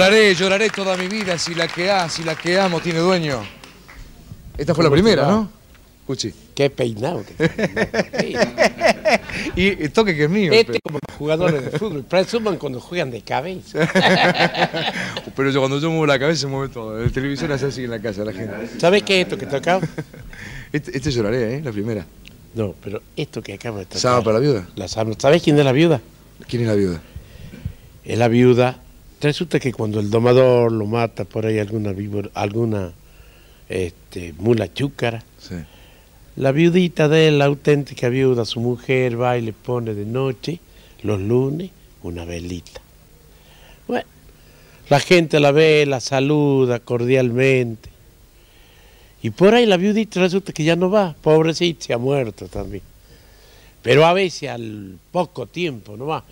Lloraré, lloraré toda mi vida si la que ha, si la que amo tiene dueño. Esta fue la ¿Cómo te primera? ¿no? Cuchi. Qué peinado. que- Y el toque que es mío. Este pero- como los jugadores de fútbol, presuman cuando juegan de cabeza. Pero yo cuando yo muevo la cabeza se mueve todo. El televisor hace así en la casa la gente. ¿Sabes qué es esto que tocaba? Este, este lloraré, ¿eh? La primera. No, pero esto que acabo de tocar. ¿Sama para la viuda? La ¿Sabes quién es la viuda? ¿Quién es la viuda? Es la viuda. Resulta que cuando el domador lo mata por ahí alguna víbora- alguna este, mula chúcara, Sí. la viudita de él, la auténtica viuda, su mujer va y le pone de noche, los lunes, una velita. Bueno, la gente la ve, la saluda cordialmente. Y por ahí la viudita resulta que ya no va, pobrecita, se ha muerto también. Pero a veces al poco tiempo no va,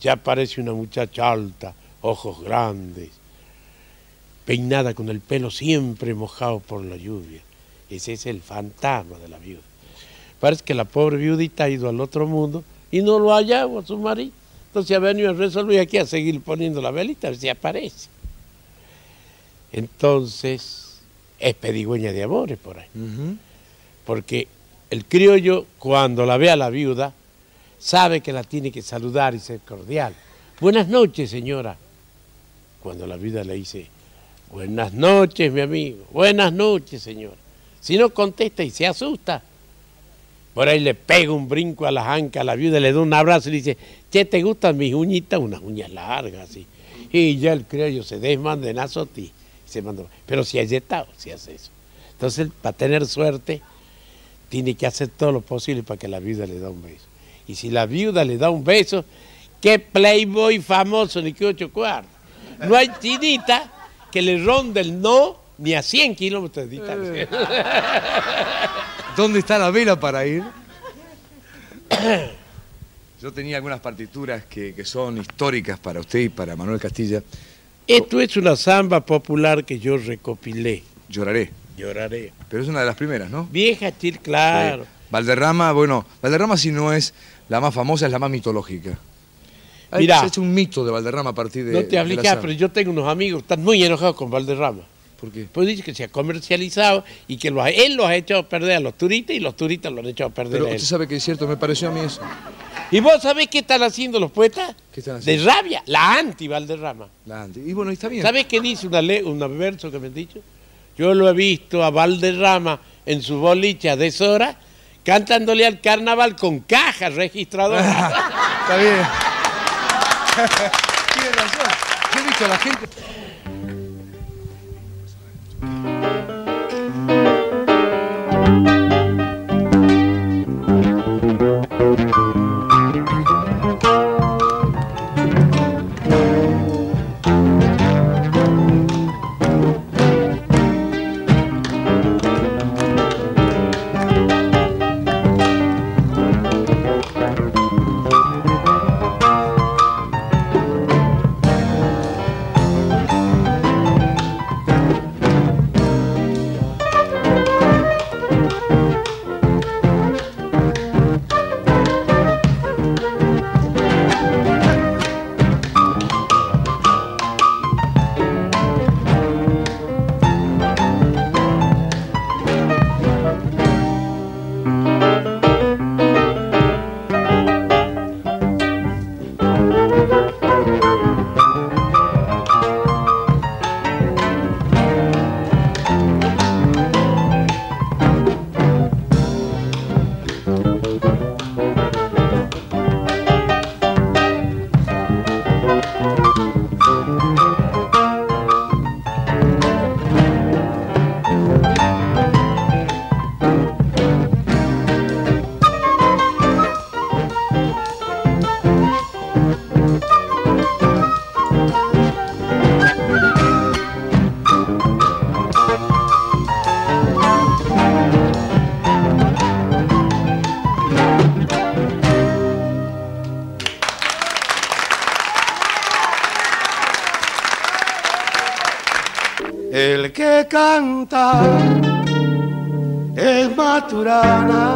ya aparece una muchacha alta, ojos grandes, peinada con el pelo siempre mojado por la lluvia. Ese es el fantasma de la viuda. Parece que la pobre viudita ha ido al otro mundo y no lo ha hallado a su marido. Entonces ha venido a resolver aquí a seguir poniendo la velita, a ver si aparece. Entonces, es pedigüeña de amores por ahí. Porque el criollo, cuando la ve a la viuda, sabe que la tiene que saludar y ser cordial. Buenas noches, señora. Cuando la viuda le dice, buenas noches, mi amigo. Buenas noches, señora. Si no contesta y se asusta, por ahí le pega un brinco a la anca a la viuda, le da un abrazo y le dice, che, ¿te gustan mis uñitas? Unas uñas largas, así. Y ya el criollo se desmanda en azoti y se mandó. Pero si hay estado, si hace eso. Entonces, para tener suerte, tiene que hacer todo lo posible para que la viuda le da un beso. Y si la viuda le da un beso, qué playboy famoso ni qué ocho cuartos. No hay chinita que le ronde el no ni a 100 kilómetros de distancia. ¿Dónde está la vela para ir? Yo tenía algunas partituras que, que son históricas para usted y para Manuel Castilla. Esto es una samba popular que yo recopilé. Lloraré. Lloraré. Pero es una de las primeras, ¿no? Vieja chil, claro. Sí. Valderrama, bueno, Valderrama si no es la más famosa, es la más mitológica. Ha hecho un mito de Valderrama a partir de. no te de samba. pero yo tengo unos amigos que están muy enojados con Valderrama. ¿Por qué? Pues dice que se ha comercializado y que él los ha echado a perder a los turistas y los turistas los han echado a perder Pero a él. usted sabe que es cierto, me pareció a mí eso. ¿Y vos sabés qué están haciendo los poetas? ¿Qué están De haciendo? rabia, la anti-Valderrama. La anti- Y bueno, está bien. ¿Sabés qué dice una un verso que me han dicho? Yo lo he visto a Valderrama en su boliche a deshora cantándole al carnaval con cajas registradoras. Está bien. Tiene razón. Yo he visto la gente. Canta es Maturana.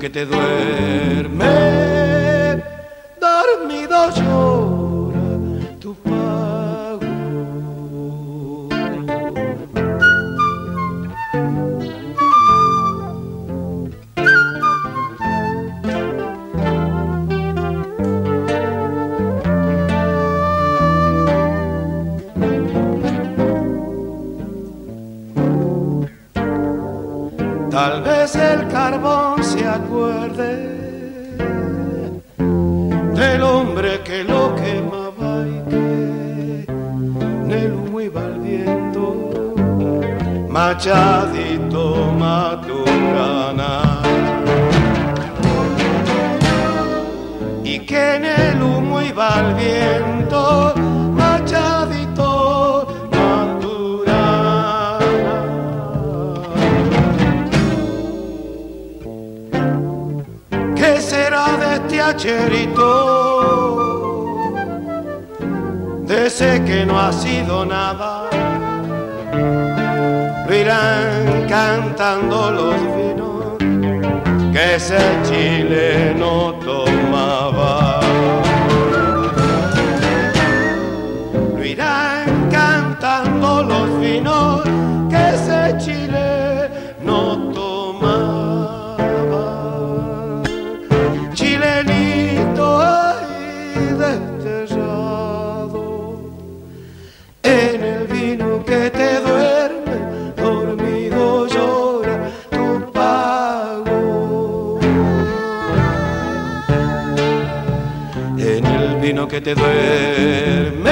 Que te duerme, que te duerme,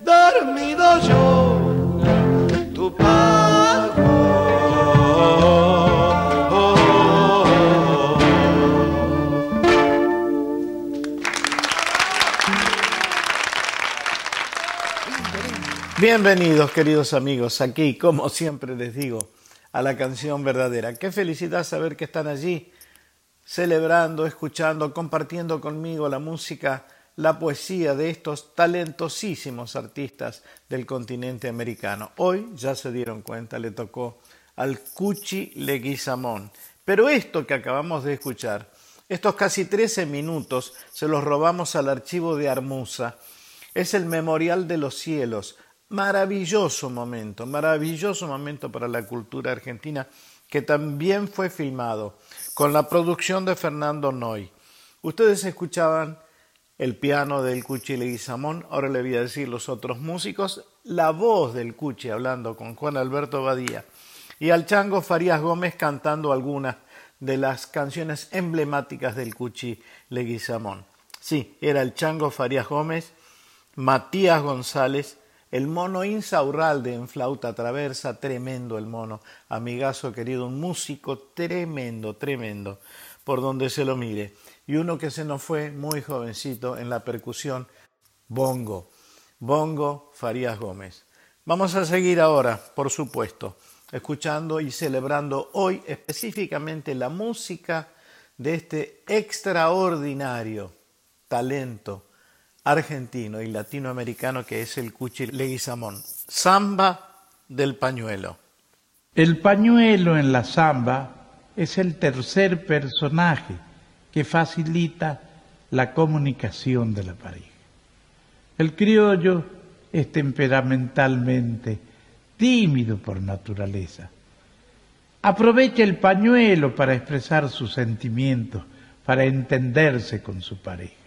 dormido llora tu pago. Bienvenidos queridos amigos, aquí como siempre les digo, a la canción verdadera. Qué felicidad saber que están allí celebrando, escuchando, compartiendo conmigo la música, la poesía de estos talentosísimos artistas del continente americano. Hoy, ya se dieron cuenta, le tocó al Cuchi Leguizamón. Pero esto que acabamos de escuchar, estos casi 13 minutos, se los robamos al archivo de Armusa. Es el Memorial de los Cielos. Maravilloso momento, maravilloso momento para la cultura argentina, que también fue filmado con la producción de Fernando Noy. Ustedes escuchaban el piano del Cuchi Leguizamón, ahora le voy a decir los otros músicos, la voz del Cuchi hablando con Juan Alberto Badía y al Chango Farías Gómez cantando algunas de las canciones emblemáticas del Cuchi Leguizamón. Sí, era el Chango Farías Gómez, Matías González, el mono Insaurralde en flauta traversa, tremendo el mono, amigazo querido, un músico tremendo, tremendo, por donde se lo mire. Y uno que se nos fue muy jovencito en la percusión, Bongo, Bongo Farías Gómez. Vamos a seguir ahora, por supuesto, escuchando y celebrando hoy específicamente la música de este extraordinario talento argentino y latinoamericano que es el Cuchi Leguizamón. Samba del pañuelo. El pañuelo en la samba es el tercer personaje que facilita la comunicación de la pareja. El criollo es temperamentalmente tímido por naturaleza. Aprovecha el pañuelo para expresar sus sentimientos, para entenderse con su pareja.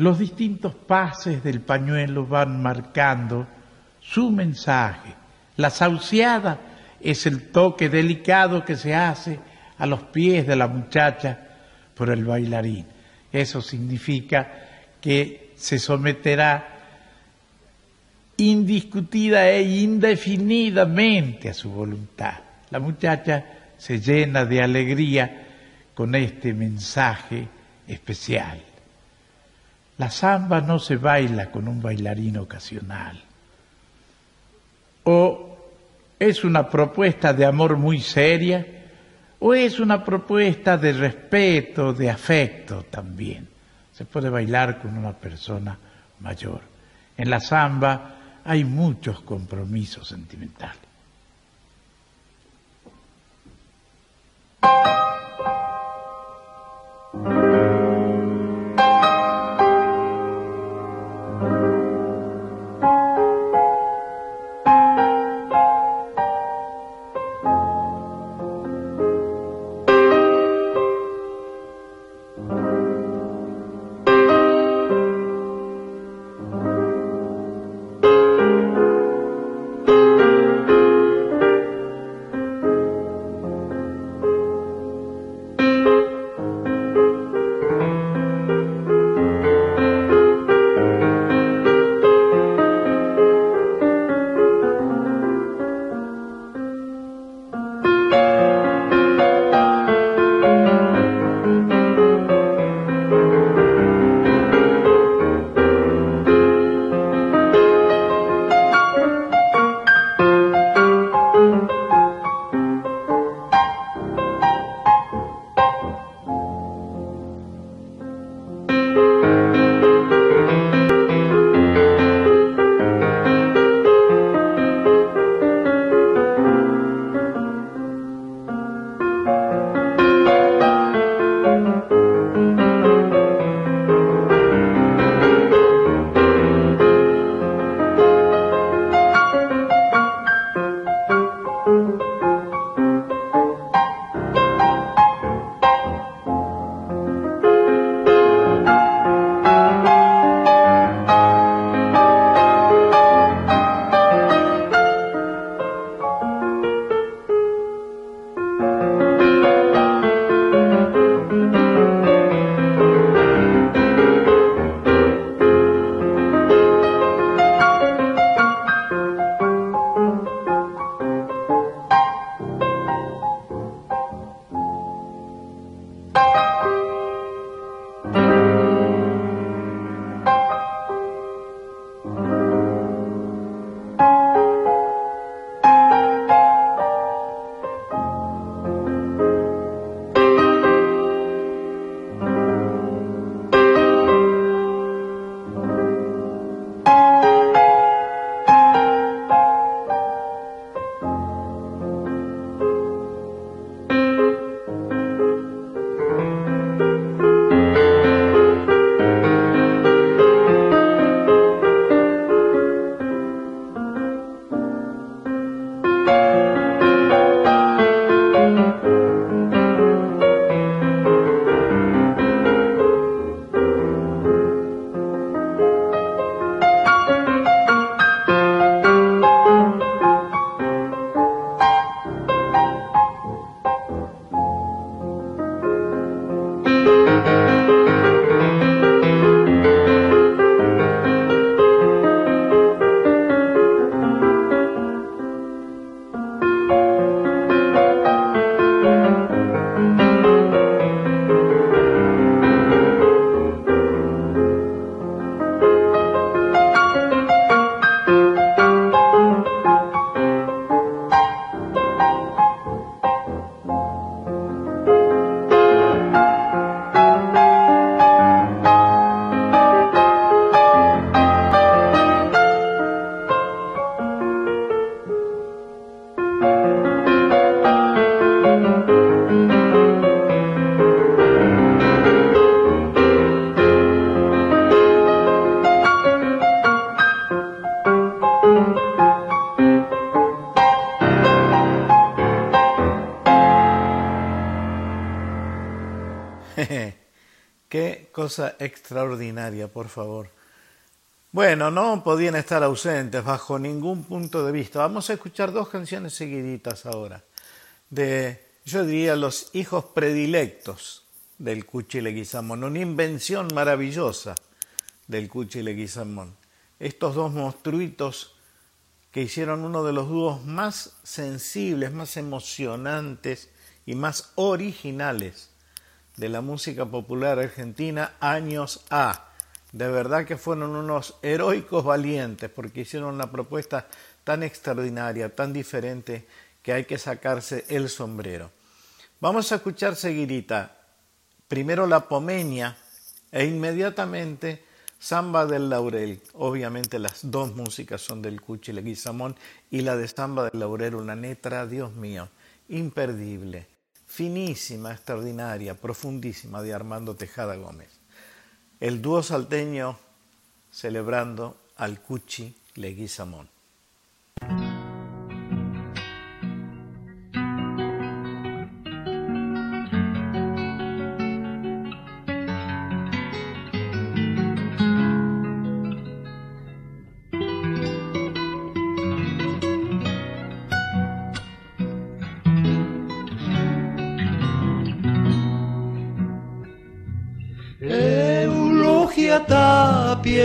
Los distintos pases del pañuelo van marcando su mensaje. La sauciada es el toque delicado que se hace a los pies de la muchacha por el bailarín. Eso significa que se someterá indiscutida e indefinidamente a su voluntad. La muchacha se llena de alegría con este mensaje especial. La samba no se baila con un bailarín ocasional. O es una propuesta de amor muy seria, o es una propuesta de respeto, de afecto también. Se puede bailar con una persona mayor. En la samba hay muchos compromisos sentimentales. Cosa extraordinaria, por favor. Bueno, no podían estar ausentes bajo ningún punto de vista. Vamos a escuchar dos canciones seguiditas ahora, de, yo diría, los hijos predilectos del Cuchi Leguizamón, una invención maravillosa del Cuchi Leguizamón. Estos dos monstruitos que hicieron uno de los dúos más sensibles, más emocionantes y más originales de la música popular argentina años A. De verdad que fueron unos heroicos valientes porque hicieron una propuesta tan extraordinaria, tan diferente, que hay que sacarse el sombrero. Vamos a escuchar seguidita primero la Pomeña e inmediatamente Samba del Laurel. Obviamente las dos músicas son del Cuchi Leguizamón y la de Samba del Laurel, una letra, Dios mío, imperdible finísima, extraordinaria, profundísima de Armando Tejada Gómez. El dúo salteño celebrando al Cuchi Leguizamón.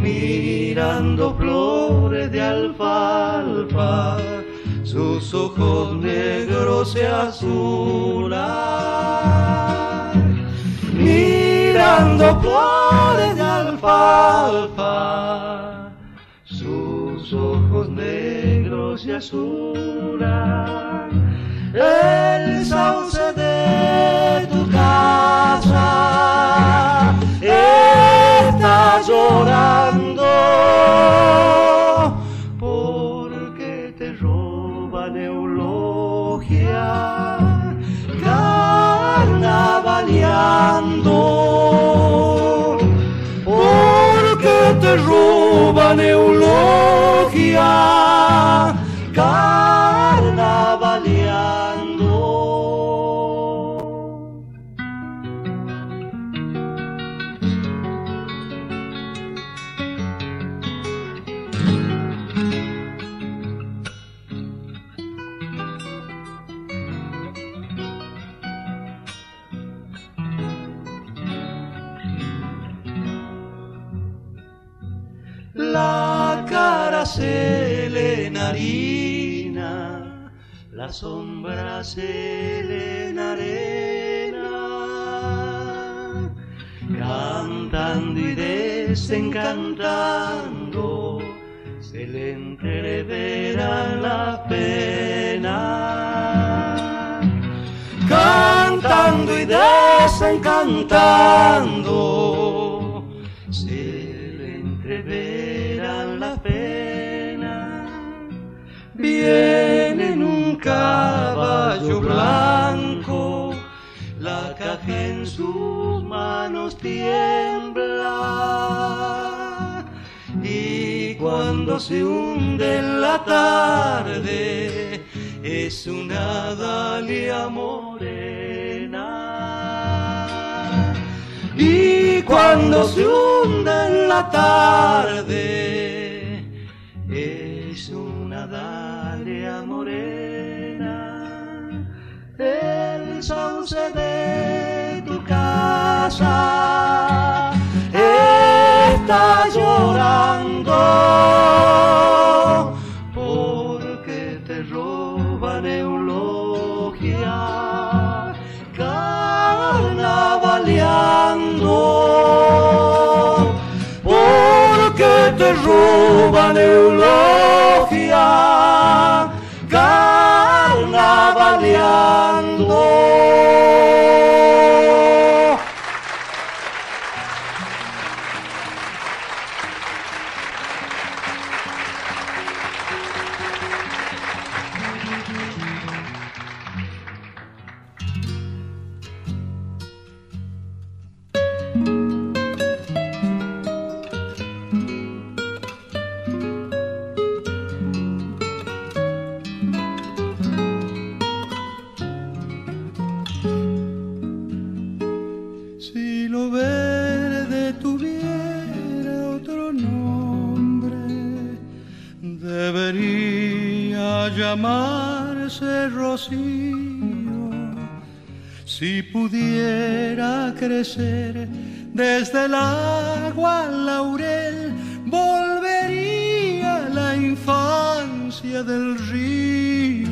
mirando flores de alfalfa, sus ojos negros se azulan, mirando flores de alfalfa, sus ojos negros se azulan el sauce de tu casa está llorando porque te roban eulogia carnavaleando. Porque te roban eulogia se le la sombra se le enarena, cantando y desencantando, se le entreverá la pena. Cantando y desencantando, viene en un caballo blanco, la caja en sus manos tiembla. Y cuando se hunde en la tarde es una dalia morena. Y cuando se hunde en la tarde sauce de tu casa está llorando porque te roban eulogia carnavaleando porque te nueva eulogia, carnavaleando tambaleando. Crecer desde el agua al laurel, volvería la infancia del río.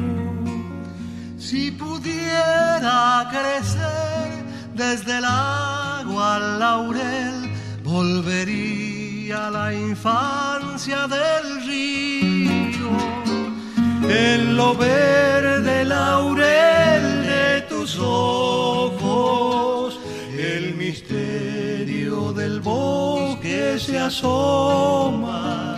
Si pudiera crecer desde el agua al laurel, volvería la infancia del río. En lo verde laurel se asoma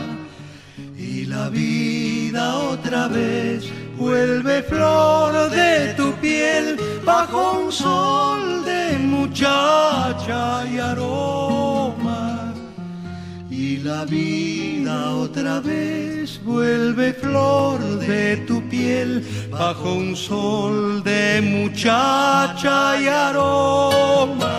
y la vida otra vez vuelve flor de tu piel bajo un sol de muchacha y aroma. Y la vida otra vez vuelve flor de tu piel bajo un sol de muchacha y aroma.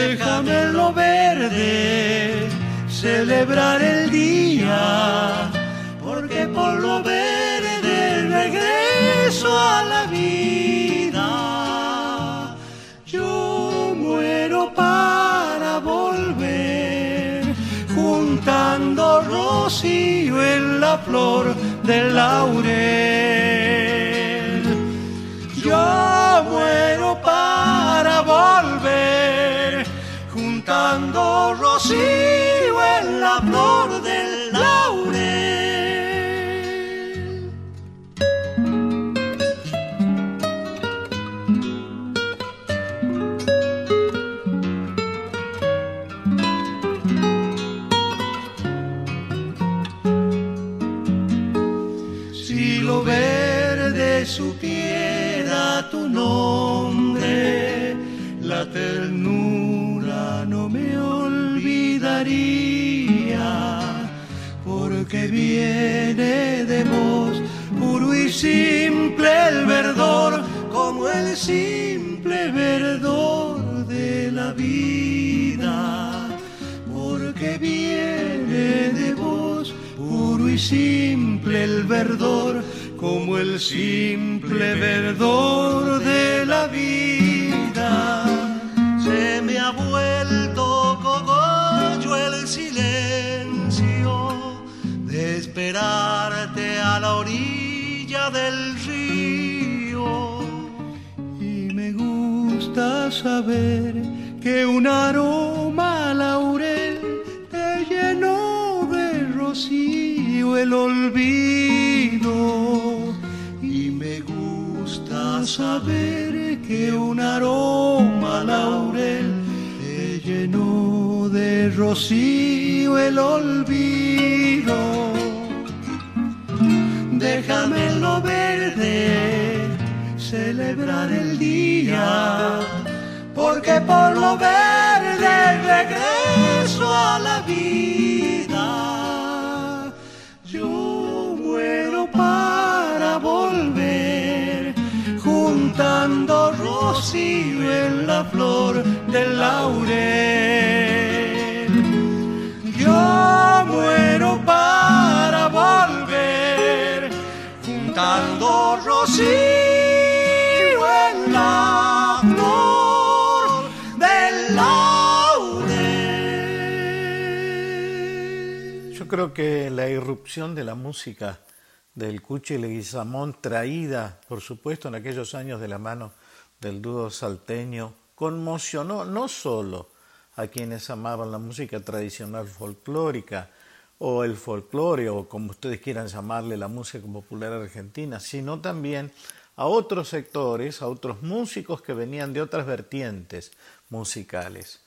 Déjame lo verde celebrar el día, porque por lo verde regreso a la vida. Yo muero para volver, juntando rocío en la flor del laurel. Yo muero para volver, juntando rocío en la flor porque viene de vos puro y simple el verdor, como el simple verdor de la vida, porque viene de vos puro y simple el verdor, como el simple verdor de la vida. Se me ha vuelto esperarte a la orilla del río. Y me gusta saber que un aroma laurel te llenó de rocío el olvido. Y me gusta saber que un aroma laurel te llenó de rocío el olvido. Déjame lo verde celebrar el día, porque por lo verde regreso a la vida. Yo muero para volver, juntando rocío en la flor del laurel. Yo muero en la del laurel. Yo creo que la irrupción de la música del Cuchi Leguizamón, traída, por supuesto, en aquellos años de la mano del dúo salteño, conmocionó no solo a quienes amaban la música tradicional folclórica o el folclore o como ustedes quieran llamarle la música popular argentina, sino también a otros sectores, a otros músicos que venían de otras vertientes musicales.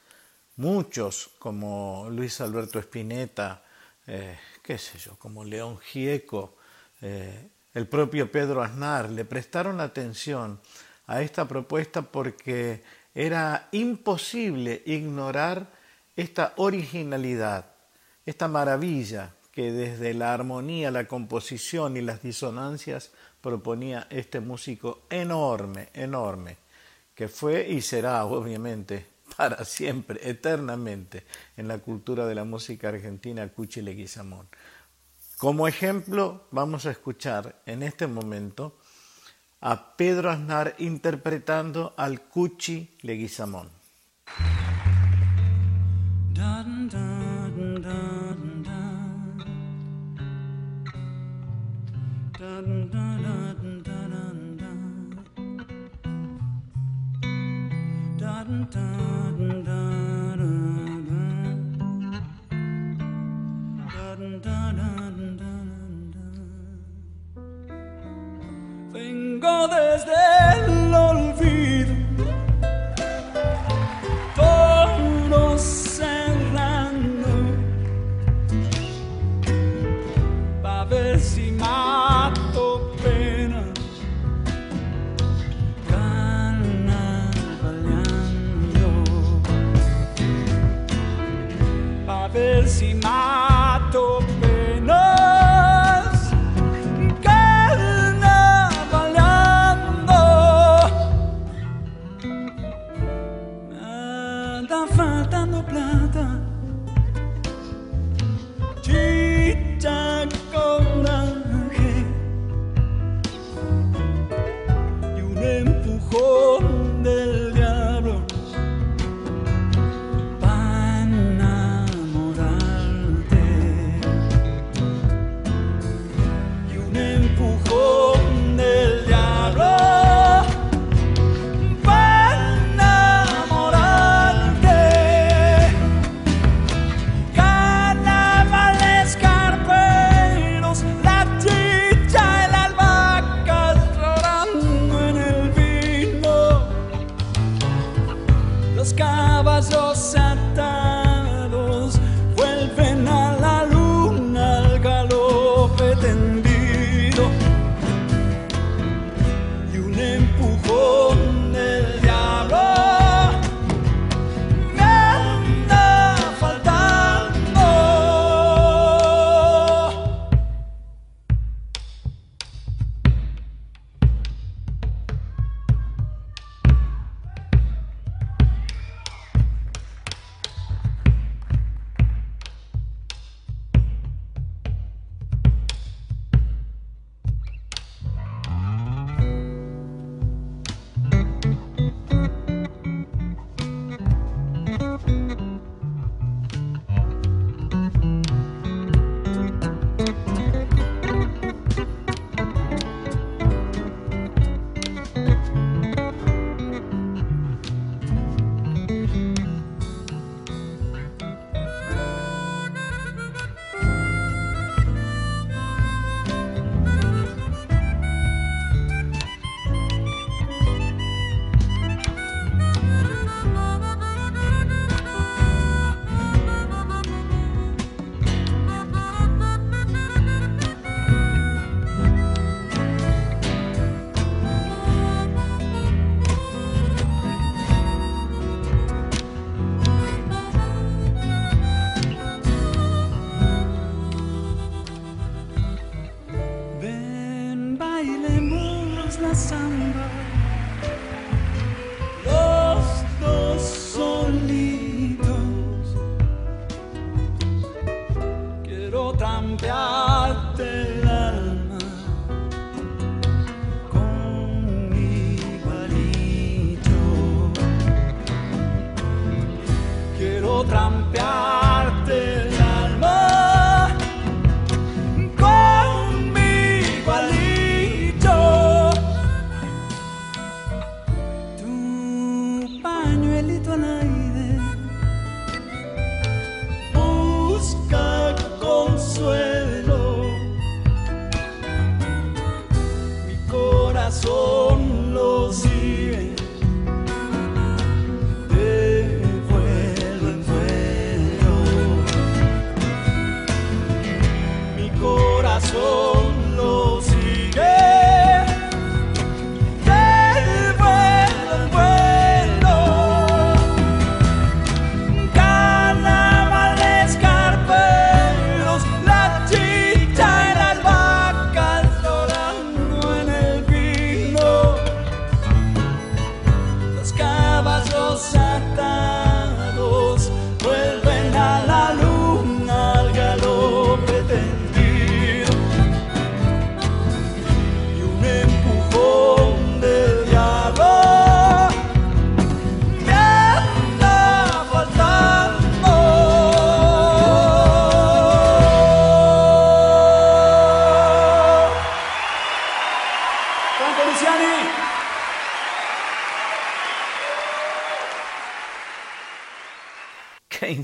Muchos, como Luis Alberto Spinetta, eh, qué sé yo, como León Gieco, eh, el propio Pedro Aznar, le prestaron atención a esta propuesta porque era imposible ignorar esta originalidad, esta maravilla que desde la armonía, la composición y las disonancias proponía este músico enorme, enorme, que fue y será obviamente para siempre, eternamente, en la cultura de la música argentina, Cuchi Leguizamón. Como ejemplo, vamos a escuchar en este momento a Pedro Aznar interpretando al Cuchi Leguizamón. Vengo desde el olvido,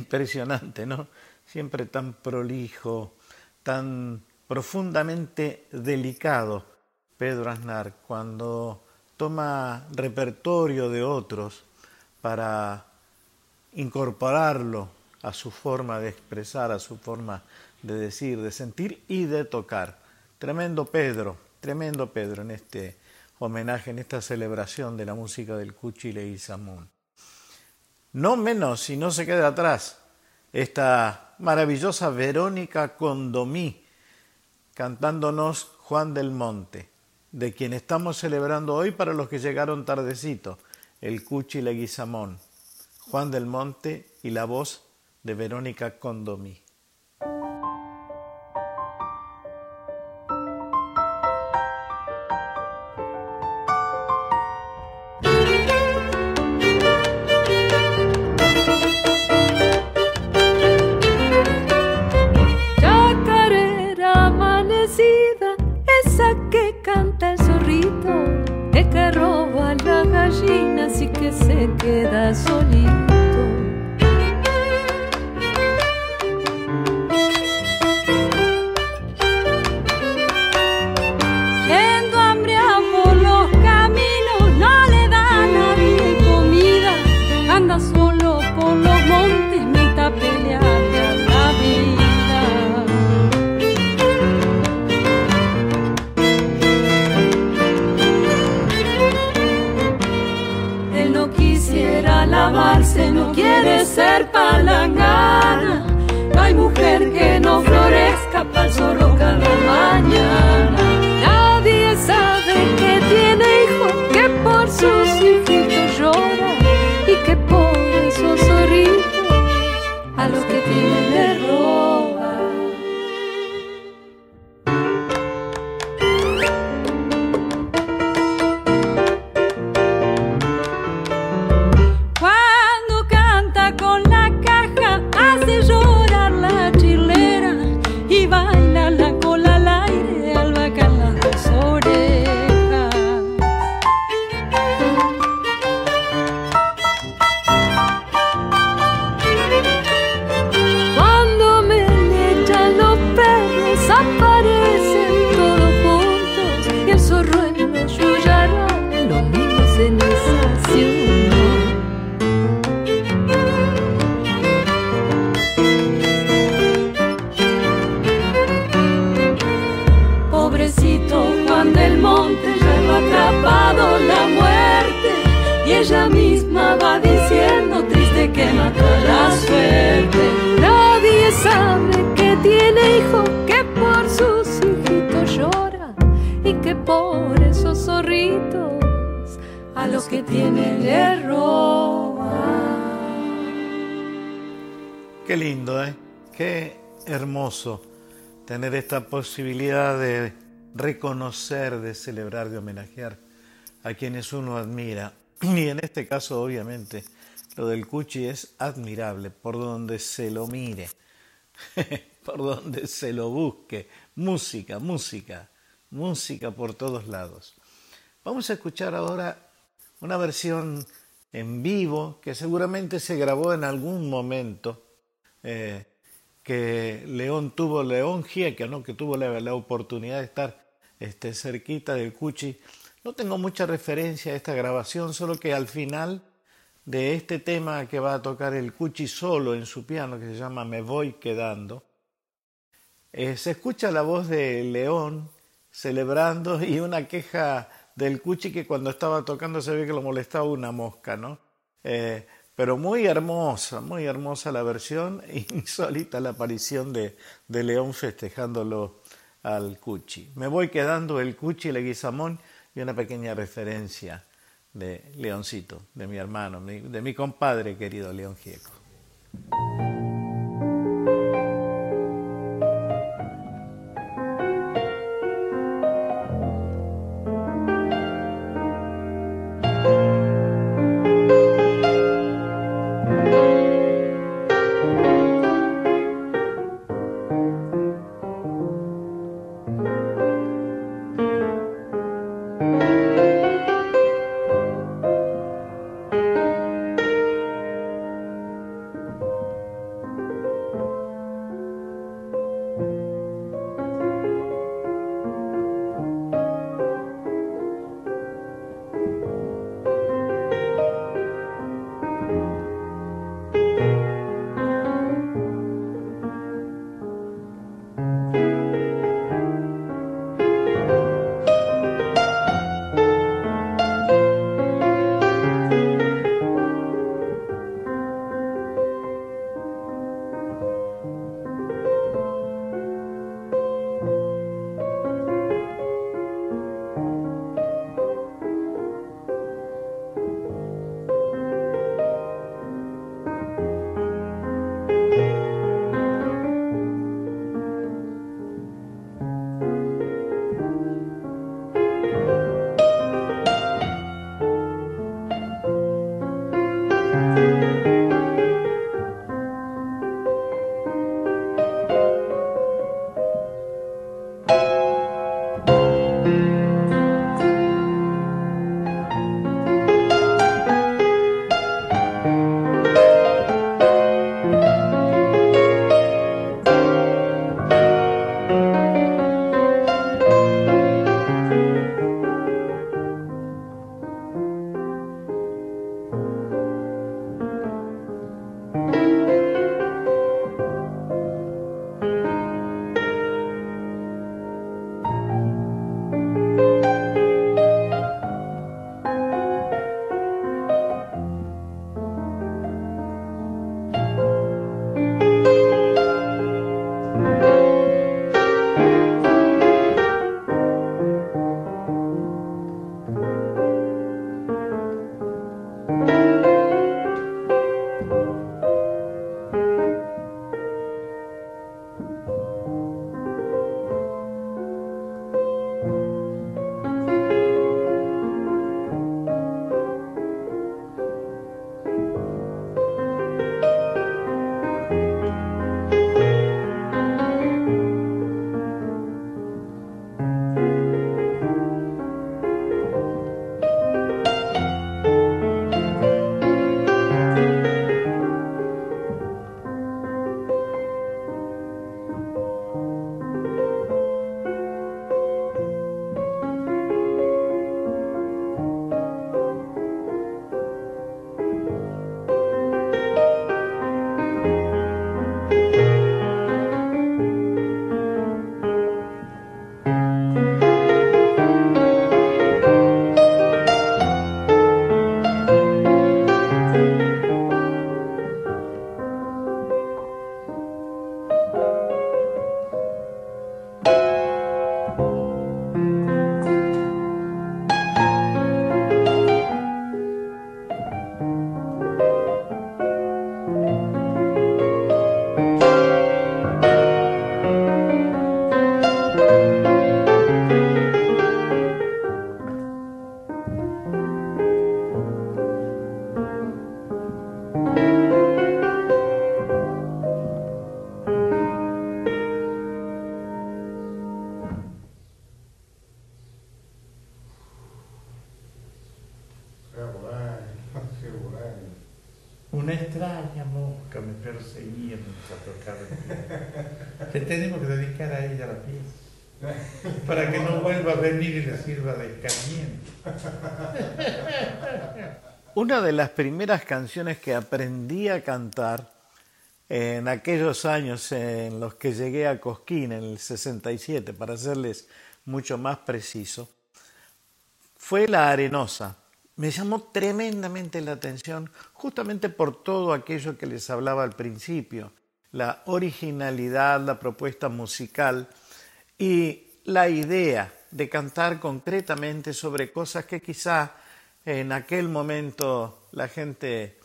impresionante, ¿no? Siempre tan prolijo, tan profundamente delicado Pedro Aznar cuando toma repertorio de otros para incorporarlo a su forma de expresar, a su forma de decir, de sentir y de tocar. Tremendo Pedro, tremendo Pedro en este homenaje, en esta celebración de la música del Cuchi Leguizamón. No menos, si no se queda atrás, esta maravillosa Verónica Condomí cantándonos Juan del Monte, de quien estamos celebrando hoy para los que llegaron tardecito, el Cuchi Leguizamón, Juan del Monte y la voz de Verónica Condomí. Esta posibilidad de reconocer, de celebrar, de homenajear a quienes uno admira. Y en este caso, obviamente, lo del Cuchi es admirable por donde se lo mire, por donde se lo busque. Música, música, música por todos lados. Vamos a escuchar ahora una versión en vivo que seguramente se grabó en algún momento eh, que León tuvo, León Gieca, ¿no? que tuvo la, la oportunidad de estar este, cerquita del Cuchi. No tengo mucha referencia a esta grabación, solo que al final de este tema que va a tocar el Cuchi solo en su piano, que se llama Me voy quedando, eh, se escucha la voz de León celebrando y una queja del Cuchi que cuando estaba tocando se ve que lo molestaba una mosca, ¿no? Eh, pero muy hermosa, muy hermosa la versión, insólita la aparición de, de León festejándolo al Cuchi. Me voy quedando el Cuchi Leguizamón y una pequeña referencia de Leoncito, de mi hermano, de mi compadre querido León Gieco. De las primeras canciones que aprendí a cantar en aquellos años en los que llegué a Cosquín, en el 67, para serles mucho más preciso, fue la arenosa. Me llamó tremendamente la atención justamente por todo aquello que les hablaba al principio, la originalidad, la propuesta musical y la idea de cantar concretamente sobre cosas que quizá en aquel momento la gente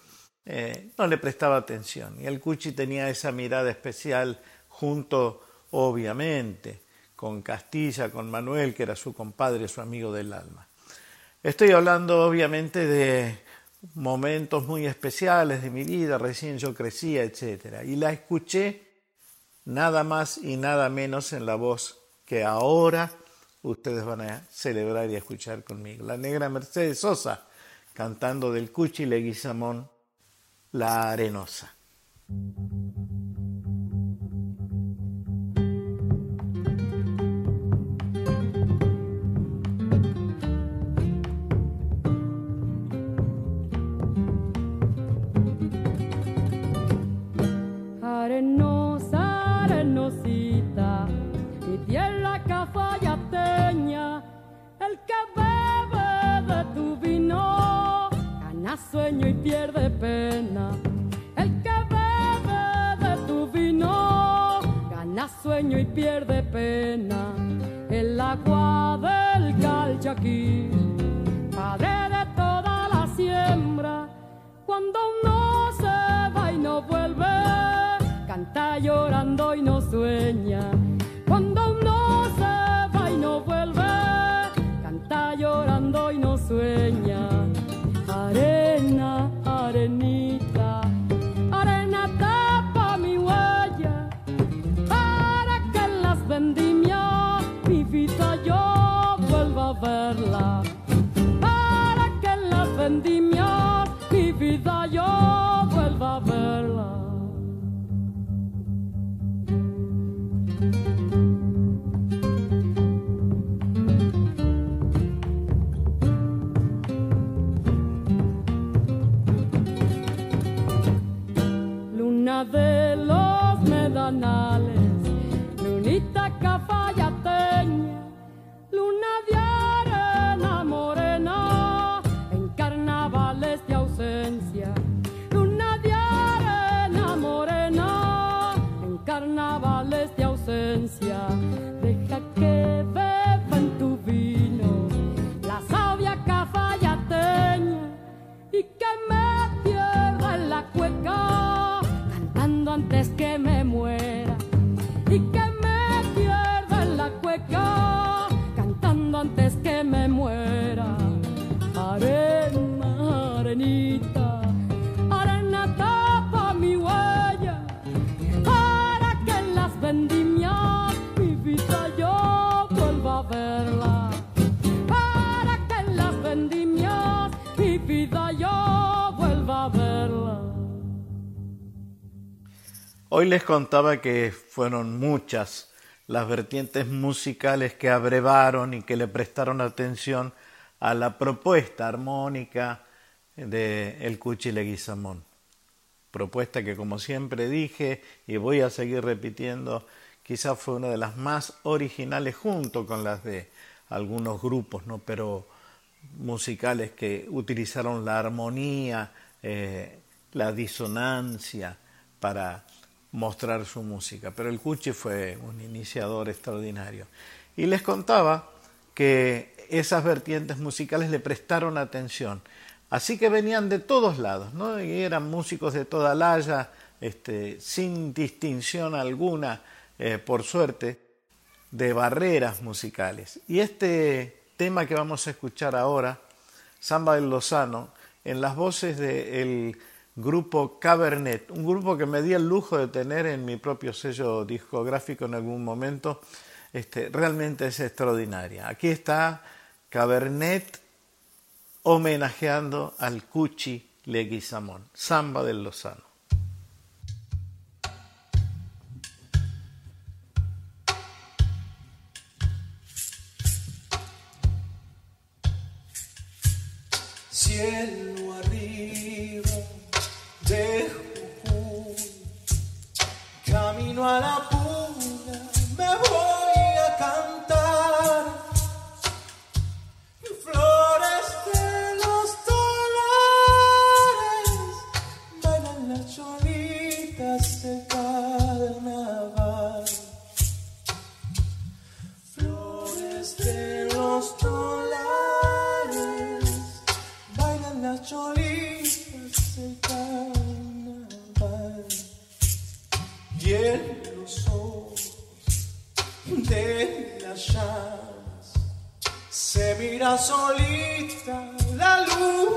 eh, no le prestaba atención. Y el Cuchi tenía esa mirada especial junto, obviamente, con Castilla, con Manuel, que era su compadre, su amigo del alma. Estoy hablando, obviamente, de momentos muy especiales de mi vida, recién yo crecía, etc. Y la escuché nada más y nada menos en la voz que ahora ustedes van a celebrar y escuchar conmigo. La negra Mercedes Sosa cantando del Cuchi Leguizamón la. Arenosa, sueño y pierde pena. El que bebe de tu vino, gana sueño y pierde pena. El agua del calchaquí, padre de toda la siembra, cuando uno se va y no vuelve, canta llorando y no sueña. Cuando uno se va y no vuelve, canta llorando y no sueña. Vuelva a Les contaba que fueron muchas las vertientes musicales que abrevaron y que le prestaron atención a la propuesta armónica de El Cuchi Leguizamón. Propuesta que, como siempre dije y voy a seguir repitiendo, quizás fue una de las más originales junto con las de algunos grupos, ¿no? pero musicales que utilizaron la armonía, eh, la disonancia para mostrar su música. Pero el Cuchi fue un iniciador extraordinario. Y les contaba que esas vertientes musicales le prestaron atención. Así que venían de todos lados, ¿no? Eran músicos de toda la haya, este, sin distinción alguna, eh, por suerte, de barreras musicales. Y este tema que vamos a escuchar ahora, Samba del Lozano, en las voces del grupo Cabernet, un grupo que me di el lujo de tener en mi propio sello discográfico en algún momento, este, realmente es extraordinaria. Aquí está Cabernet homenajeando al Cuchi Leguizamón, Samba del Lozano. Cielo arriba Camino a la puna, me voy. Se mira solita la luna,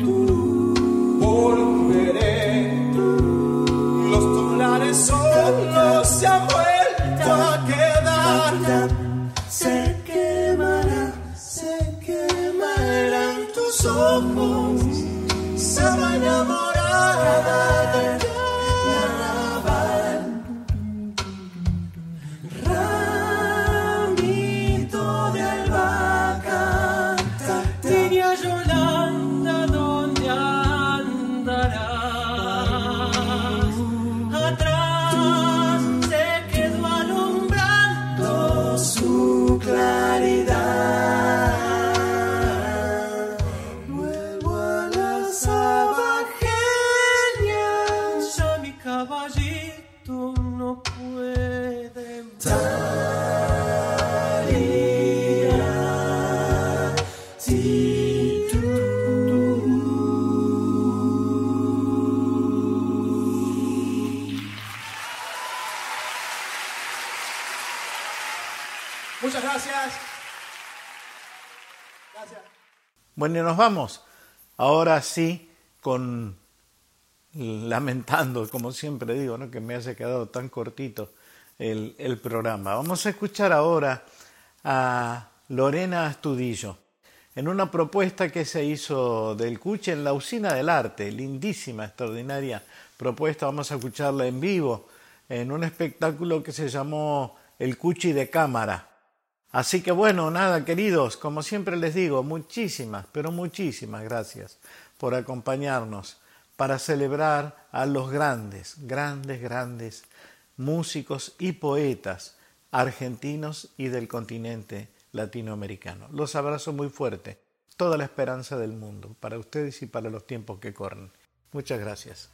tu Nos vamos. Ahora sí, con lamentando, como siempre digo, que me haya quedado tan cortito el, el programa. Vamos a escuchar ahora a Lorena Astudillo en una propuesta que se hizo del Cuche en la Usina del Arte, lindísima, extraordinaria propuesta. Vamos a escucharla en vivo en un espectáculo que se llamó El Cuchi de Cámara. Así que bueno, nada, queridos, como siempre les digo, muchísimas, pero muchísimas gracias por acompañarnos para celebrar a los grandes, grandes, grandes músicos y poetas argentinos y del continente latinoamericano. Los abrazo muy fuerte, toda la esperanza del mundo, para ustedes y para los tiempos que corren. Muchas gracias.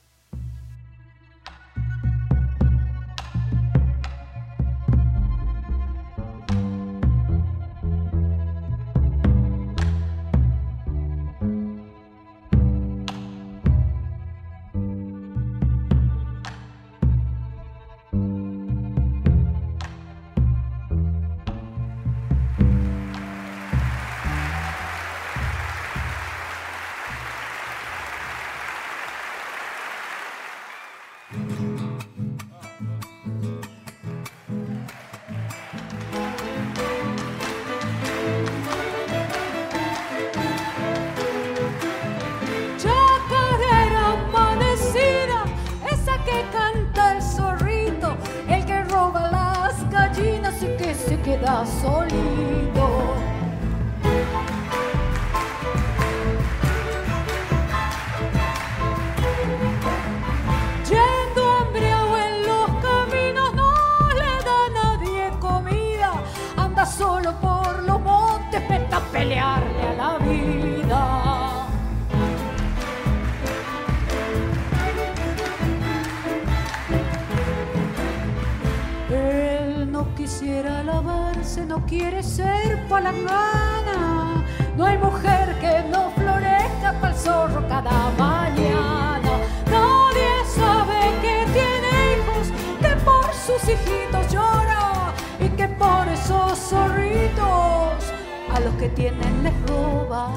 A los que tienen les roba.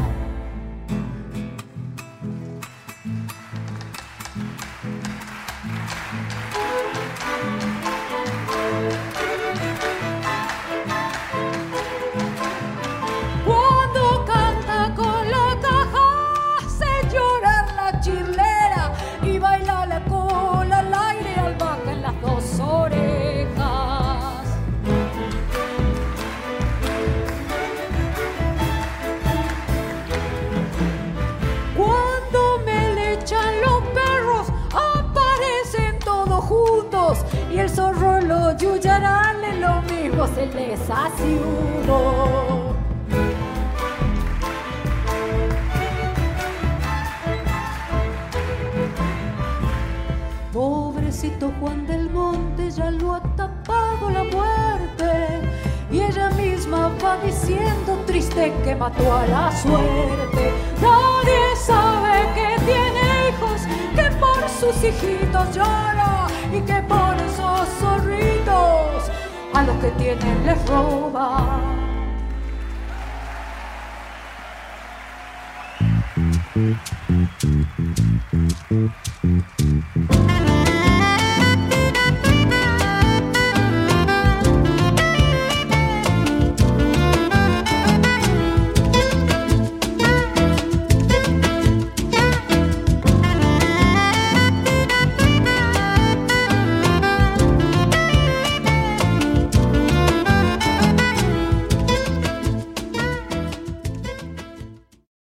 Mismo se. Pobrecito Juan del Monte ya lo ha tapado la muerte y ella misma va diciendo triste que mató a la suerte. Nadie sabe que tiene hijos, que por sus hijitos llora y que por esos zorritos a los que tienen les roba.